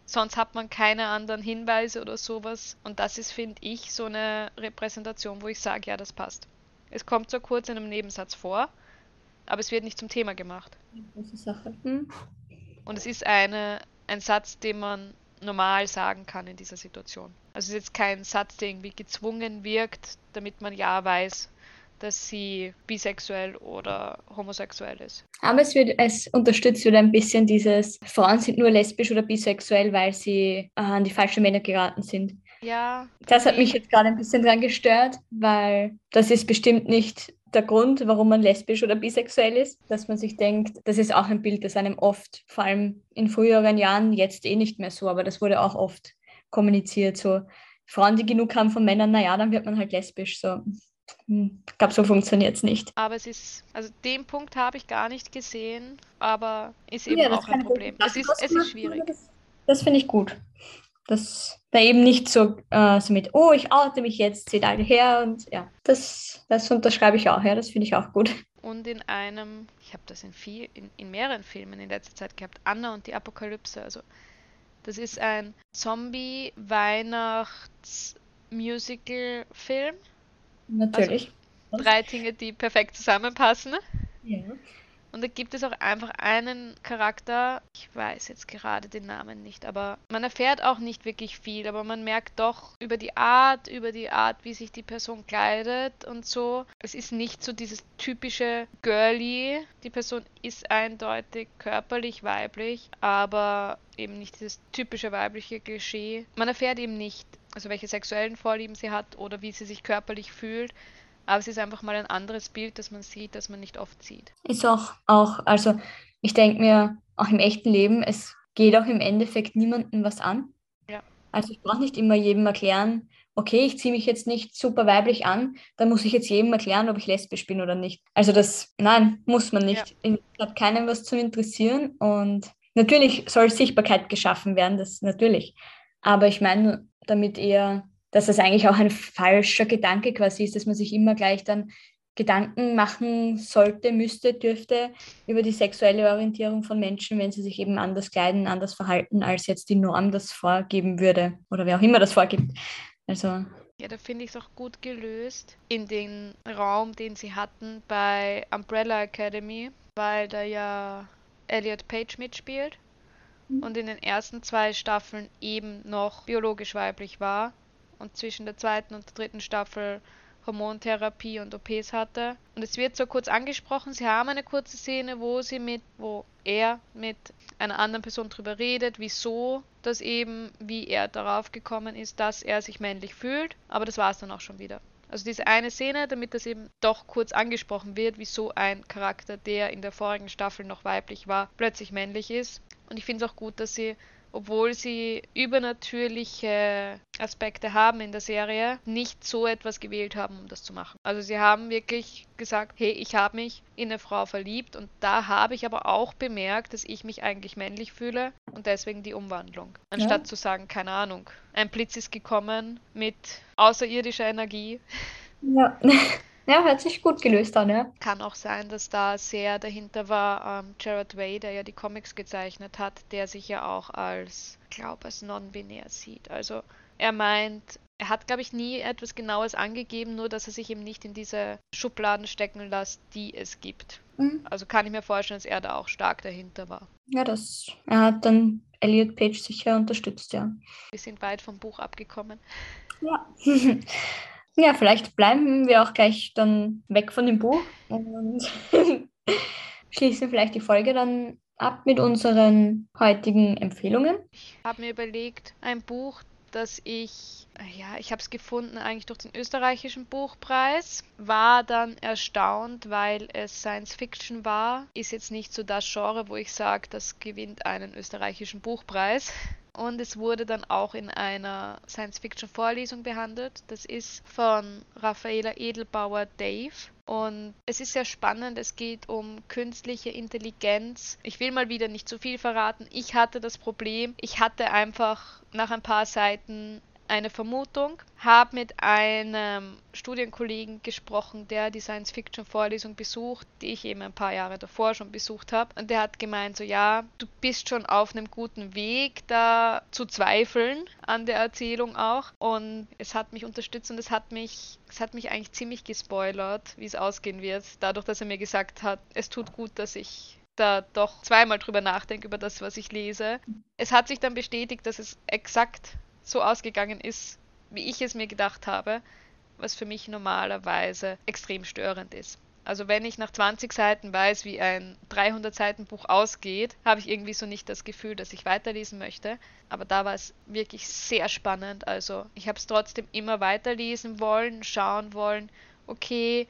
sonst hat man keine anderen Hinweise oder sowas. Und das ist, finde ich, so eine Repräsentation, wo ich sage, ja, das passt. Es kommt so kurz in einem Nebensatz vor, aber es wird nicht zum Thema gemacht. Große Sache. Hm. Und es ist eine, ein Satz, den man normal sagen kann in dieser Situation. Also es ist jetzt kein Satz, der irgendwie gezwungen wirkt, damit man ja weiß, dass sie bisexuell oder homosexuell ist. Aber es, wird, es unterstützt wieder ein bisschen dieses, Frauen sind nur lesbisch oder bisexuell, weil sie äh, an die falschen Männer geraten sind. Ja. Das hat mich jetzt gerade ein bisschen dran gestört, weil das ist bestimmt nicht der Grund, warum man lesbisch oder bisexuell ist, dass man sich denkt, das ist auch ein Bild, das einem oft, vor allem in früheren Jahren, jetzt eh nicht mehr so, aber das wurde auch oft kommuniziert, so Frauen, die genug haben von Männern, naja, dann wird man halt lesbisch, so ich glaube, so funktioniert es nicht. Aber es ist, also den Punkt habe ich gar nicht gesehen, aber ist eben ja, auch ein Problem. Es ist, es ist schwierig. Das, das finde ich gut. Das da eben nicht so, äh, so mit, oh, ich oute mich jetzt, seht alle her und ja, das, das unterschreibe ich auch, ja, das finde ich auch gut. Und in einem, ich habe das in, viel, in, in mehreren Filmen in letzter Zeit gehabt, Anna und die Apokalypse, also das ist ein Zombie-Weihnachts-Musical-Film Natürlich. Also, drei Dinge, die perfekt zusammenpassen. Ja. Und da gibt es auch einfach einen Charakter, ich weiß jetzt gerade den Namen nicht, aber man erfährt auch nicht wirklich viel, aber man merkt doch über die Art, über die Art, wie sich die Person kleidet und so. Es ist nicht so dieses typische Girly. Die Person ist eindeutig körperlich weiblich, aber eben nicht dieses typische weibliche Klischee. Man erfährt eben nicht, also welche sexuellen Vorlieben sie hat oder wie sie sich körperlich fühlt. Aber es ist einfach mal ein anderes Bild, das man sieht, das man nicht oft sieht. Ist auch, auch also ich denke mir, auch im echten Leben, es geht auch im Endeffekt niemandem was an. Ja. Also ich brauche nicht immer jedem erklären, okay, ich ziehe mich jetzt nicht super weiblich an, dann muss ich jetzt jedem erklären, ob ich lesbisch bin oder nicht. Also das, nein, muss man nicht. Ja. Hat keinem was zu interessieren und natürlich soll Sichtbarkeit geschaffen werden, das natürlich. Aber ich meine damit eher, dass das eigentlich auch ein falscher Gedanke quasi ist, dass man sich immer gleich dann Gedanken machen sollte, müsste, dürfte über die sexuelle Orientierung von Menschen, wenn sie sich eben anders kleiden, anders verhalten, als jetzt die Norm das vorgeben würde oder wer auch immer das vorgibt. Also ja, da finde ich es auch gut gelöst in den Raum, den sie hatten bei Umbrella Academy, weil da ja Elliot Page mitspielt und in den ersten zwei Staffeln eben noch biologisch weiblich war und zwischen der zweiten und der dritten Staffel Hormontherapie und OPs hatte. Und es wird so kurz angesprochen, sie haben eine kurze Szene, wo sie mit, wo er mit einer anderen Person drüber redet, wieso das eben, wie er darauf gekommen ist, dass er sich männlich fühlt. Aber das war es dann auch schon wieder. Also diese eine Szene, damit das eben doch kurz angesprochen wird, wieso ein Charakter, der in der vorigen Staffel noch weiblich war, plötzlich männlich ist. Und ich finde es auch gut, dass sie, obwohl sie übernatürliche Aspekte haben in der Serie, nicht so etwas gewählt haben, um das zu machen. Also sie haben wirklich gesagt, hey, ich habe mich in eine Frau verliebt und da habe ich aber auch bemerkt, dass ich mich eigentlich männlich fühle und deswegen die Umwandlung. Anstatt ja. zu sagen, keine Ahnung, ein Blitz ist gekommen mit außerirdischer Energie. Ja. Ja, hört sich gut gelöst an, ja. Kann auch sein, dass da sehr dahinter war ähm, Gerard Way, der ja die Comics gezeichnet hat, der sich ja auch als, glaube als non-binär sieht. Also er meint, er hat, glaube ich, nie etwas Genaues angegeben, nur dass er sich eben nicht in diese Schubladen stecken lässt, die es gibt. Mhm. Also kann ich mir vorstellen, dass er da auch stark dahinter war. Ja, das. Er hat dann Elliot Page sicher unterstützt, ja. Wir sind weit vom Buch abgekommen. Ja. ja, vielleicht bleiben wir auch gleich dann weg von dem Buch und schließen vielleicht die Folge dann ab mit unseren heutigen Empfehlungen. Ich habe mir überlegt, ein Buch, das ich ja, ich habe es gefunden eigentlich durch den österreichischen Buchpreis. War dann erstaunt, weil es Science Fiction war. Ist jetzt nicht so das Genre, wo ich sage, das gewinnt einen österreichischen Buchpreis. Und es wurde dann auch in einer Science-Fiction-Vorlesung behandelt. Das ist von Raffaela Edelbauer Dave. Und es ist sehr spannend. Es geht um künstliche Intelligenz. Ich will mal wieder nicht zu viel verraten. Ich hatte das Problem, ich hatte einfach nach ein paar Seiten eine Vermutung, habe mit einem Studienkollegen gesprochen, der die Science-Fiction-Vorlesung besucht, die ich eben ein paar Jahre davor schon besucht habe. Und der hat gemeint, so ja, du bist schon auf einem guten Weg, da zu zweifeln an der Erzählung auch. Und es hat mich unterstützt und es hat mich, es hat mich eigentlich ziemlich gespoilert, wie es ausgehen wird, dadurch, dass er mir gesagt hat, es tut gut, dass ich da doch zweimal drüber nachdenke, über das, was ich lese. Es hat sich dann bestätigt, dass es exakt so ausgegangen ist, wie ich es mir gedacht habe, was für mich normalerweise extrem störend ist. Also wenn ich nach 20 Seiten weiß, wie ein 300 Seiten Buch ausgeht, habe ich irgendwie so nicht das Gefühl, dass ich weiterlesen möchte. Aber da war es wirklich sehr spannend. Also ich habe es trotzdem immer weiterlesen wollen, schauen wollen, okay,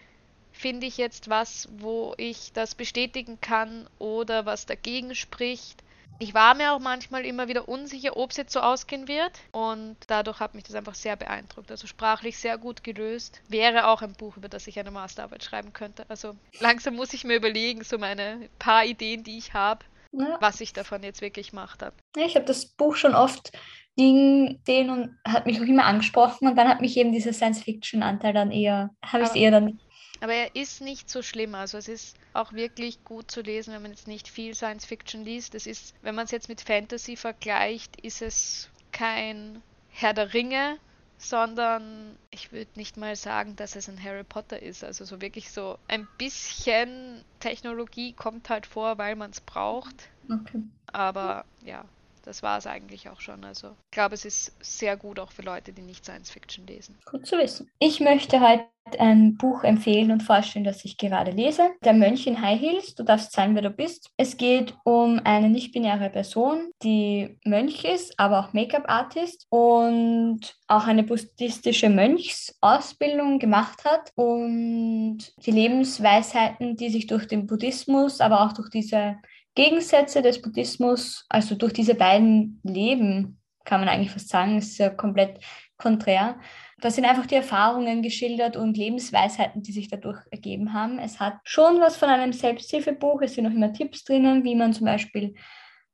finde ich jetzt was, wo ich das bestätigen kann oder was dagegen spricht. Ich war mir auch manchmal immer wieder unsicher, ob es jetzt so ausgehen wird. Und dadurch hat mich das einfach sehr beeindruckt. Also sprachlich sehr gut gelöst. Wäre auch ein Buch, über das ich eine Masterarbeit schreiben könnte. Also langsam muss ich mir überlegen, so meine paar Ideen, die ich habe, ja. was ich davon jetzt wirklich gemacht habe. Ja, ich habe das Buch schon oft liegen sehen und hat mich auch immer angesprochen. Und dann hat mich eben dieser Science-Fiction-Anteil dann eher, habe ich es eher dann aber er ist nicht so schlimm. Also es ist auch wirklich gut zu lesen, wenn man jetzt nicht viel Science Fiction liest. Es ist, wenn man es jetzt mit Fantasy vergleicht, ist es kein Herr der Ringe, sondern ich würde nicht mal sagen, dass es ein Harry Potter ist. Also so wirklich so ein bisschen Technologie kommt halt vor, weil man es braucht. Okay. Aber ja, das war es eigentlich auch schon. Also ich glaube, es ist sehr gut auch für Leute, die nicht Science Fiction lesen. Gut zu wissen. Ich möchte heute ein Buch empfehlen und vorstellen, das ich gerade lese. Der Mönch in High Heels, du darfst sein, wer du bist. Es geht um eine nicht-binäre Person, die Mönch ist, aber auch Make-up-Artist und auch eine buddhistische Mönchsausbildung gemacht hat und die Lebensweisheiten, die sich durch den Buddhismus, aber auch durch diese Gegensätze des Buddhismus, also durch diese beiden Leben, kann man eigentlich fast sagen, ist ja komplett konträr. Da sind einfach die Erfahrungen geschildert und Lebensweisheiten, die sich dadurch ergeben haben. Es hat schon was von einem Selbsthilfebuch. Es sind auch immer Tipps drinnen, wie man zum Beispiel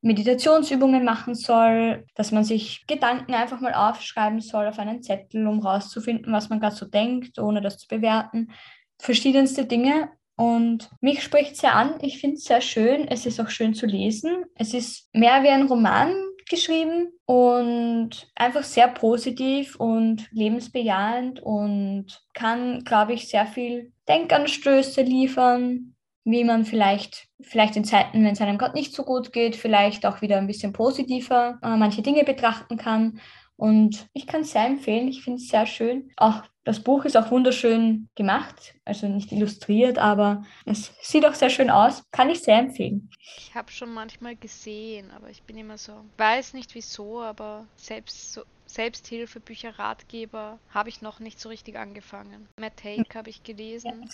Meditationsübungen machen soll, dass man sich Gedanken einfach mal aufschreiben soll auf einen Zettel, um rauszufinden, was man gerade so denkt, ohne das zu bewerten. Verschiedenste Dinge. Und mich spricht es sehr an. Ich finde es sehr schön. Es ist auch schön zu lesen. Es ist mehr wie ein Roman geschrieben und einfach sehr positiv und lebensbejahend und kann, glaube ich, sehr viel Denkanstöße liefern, wie man vielleicht, vielleicht in Zeiten, wenn es einem gerade nicht so gut geht, vielleicht auch wieder ein bisschen positiver äh, manche Dinge betrachten kann. Und ich kann es sehr empfehlen. Ich finde es sehr schön. Auch das Buch ist auch wunderschön gemacht, also nicht illustriert, aber es sieht auch sehr schön aus. Kann ich sehr empfehlen. Ich habe schon manchmal gesehen, aber ich bin immer so, weiß nicht wieso, aber selbst so Selbsthilfebücher, Ratgeber habe ich noch nicht so richtig angefangen. Matt Haig habe ich gelesen.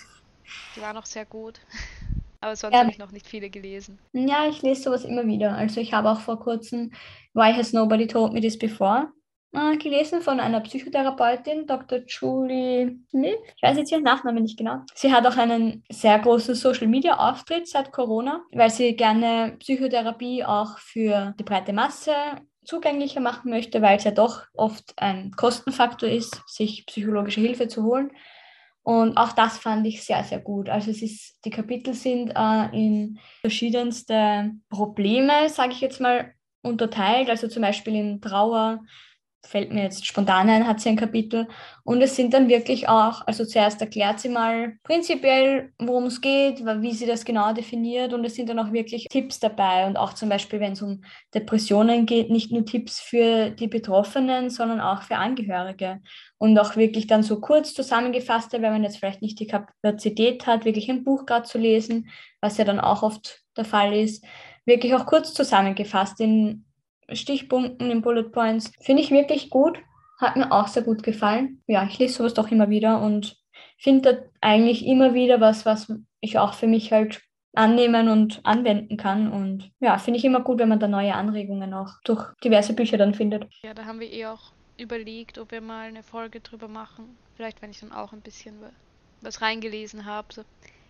Die war noch sehr gut. Aber sonst ja. habe ich noch nicht viele gelesen. Ja, ich lese sowas immer wieder. Also ich habe auch vor kurzem Why Has Nobody Told Me This Before äh, gelesen von einer Psychotherapeutin, Dr. Julie Smith. Ich weiß jetzt ihren Nachnamen nicht genau. Sie hat auch einen sehr großen Social-Media-Auftritt seit Corona, weil sie gerne Psychotherapie auch für die breite Masse zugänglicher machen möchte, weil es ja doch oft ein Kostenfaktor ist, sich psychologische Hilfe zu holen. Und auch das fand ich sehr, sehr gut. Also es ist, die Kapitel sind äh, in verschiedenste Probleme, sage ich jetzt mal, unterteilt. Also zum Beispiel in Trauer, fällt mir jetzt spontan ein, hat sie ein Kapitel. Und es sind dann wirklich auch, also zuerst erklärt sie mal prinzipiell, worum es geht, wie sie das genau definiert. Und es sind dann auch wirklich Tipps dabei. Und auch zum Beispiel, wenn es um Depressionen geht, nicht nur Tipps für die Betroffenen, sondern auch für Angehörige. Und auch wirklich dann so kurz zusammengefasste, wenn man jetzt vielleicht nicht die Kapazität hat, wirklich ein Buch gerade zu lesen, was ja dann auch oft der Fall ist, wirklich auch kurz zusammengefasst in Stichpunkten, in Bullet Points. Finde ich wirklich gut. Hat mir auch sehr gut gefallen. Ja, ich lese sowas doch immer wieder und finde eigentlich immer wieder was, was ich auch für mich halt annehmen und anwenden kann. Und ja, finde ich immer gut, wenn man da neue Anregungen auch durch diverse Bücher dann findet. Ja, da haben wir eh auch überlegt, ob wir mal eine Folge drüber machen. Vielleicht, wenn ich dann auch ein bisschen was reingelesen habe. So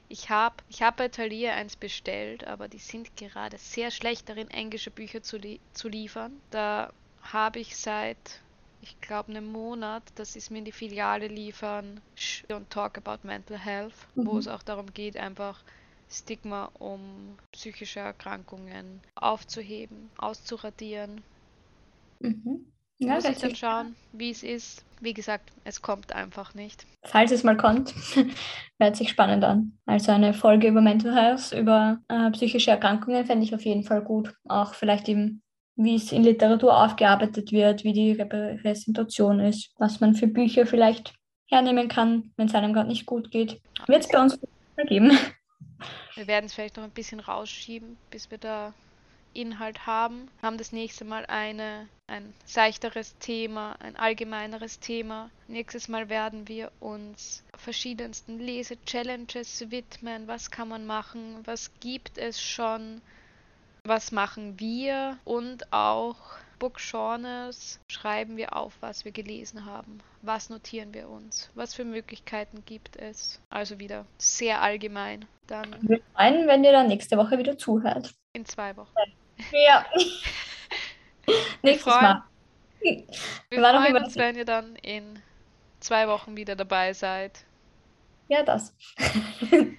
ich habe ich hab bei Thalia eins bestellt, aber die sind gerade sehr schlecht darin, englische Bücher zu, li zu liefern. Da habe ich seit, ich glaube, einem Monat, dass sie es mir in die Filiale liefern und Talk About Mental Health, mhm. wo es auch darum geht, einfach Stigma um psychische Erkrankungen aufzuheben, auszuradieren. Mhm. Ja, Muss ich dann schauen, wie es ist. Wie gesagt, es kommt einfach nicht. Falls es mal kommt, hört sich spannend an. Also eine Folge über Mental Health, über äh, psychische Erkrankungen fände ich auf jeden Fall gut. Auch vielleicht eben, wie es in Literatur aufgearbeitet wird, wie die Repräsentation ist, was man für Bücher vielleicht hernehmen kann, wenn es einem gerade nicht gut geht. Wird es bei uns geben. Wir werden es vielleicht noch ein bisschen rausschieben, bis wir da Inhalt haben, haben das nächste Mal eine, ein seichteres Thema, ein allgemeineres Thema. Nächstes Mal werden wir uns verschiedensten Lese-Challenges widmen. Was kann man machen? Was gibt es schon? Was machen wir? Und auch Book Genres schreiben wir auf, was wir gelesen haben. Was notieren wir uns? Was für Möglichkeiten gibt es? Also wieder sehr allgemein. Dann wir freuen, wenn ihr dann nächste Woche wieder zuhört. In zwei Wochen. Ja. Nächstes Mal. Wir freuen uns, wenn ihr dann in zwei Wochen wieder dabei seid. Ja, das.